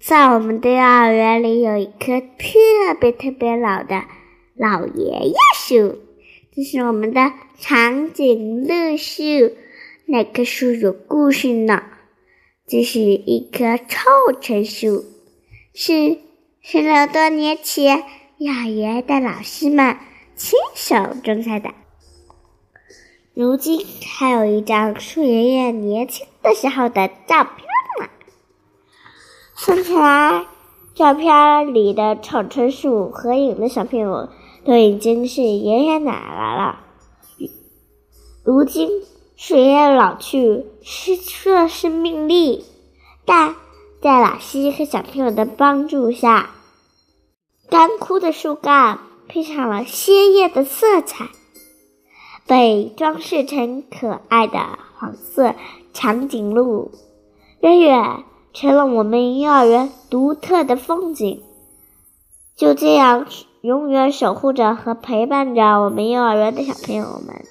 在我们的幼儿园里有一棵特别特别老的老爷爷树，这是我们的长颈鹿树。那棵树有故事呢。这是一棵臭橙树，是十六多年前幼儿园的老师们亲手种下的。如今还有一张树爷爷年轻的时候的照片。算起来，照片里的臭橙树合影的小朋友都已经是爷爷奶奶了。如今树爷爷老去，失去了生命力，但在老师和小朋友的帮助下，干枯的树干配上了鲜艳的色彩，被装饰成可爱的黄色长颈鹿。远远。成了我们幼儿园独特的风景，就这样永远守护着和陪伴着我们幼儿园的小朋友们。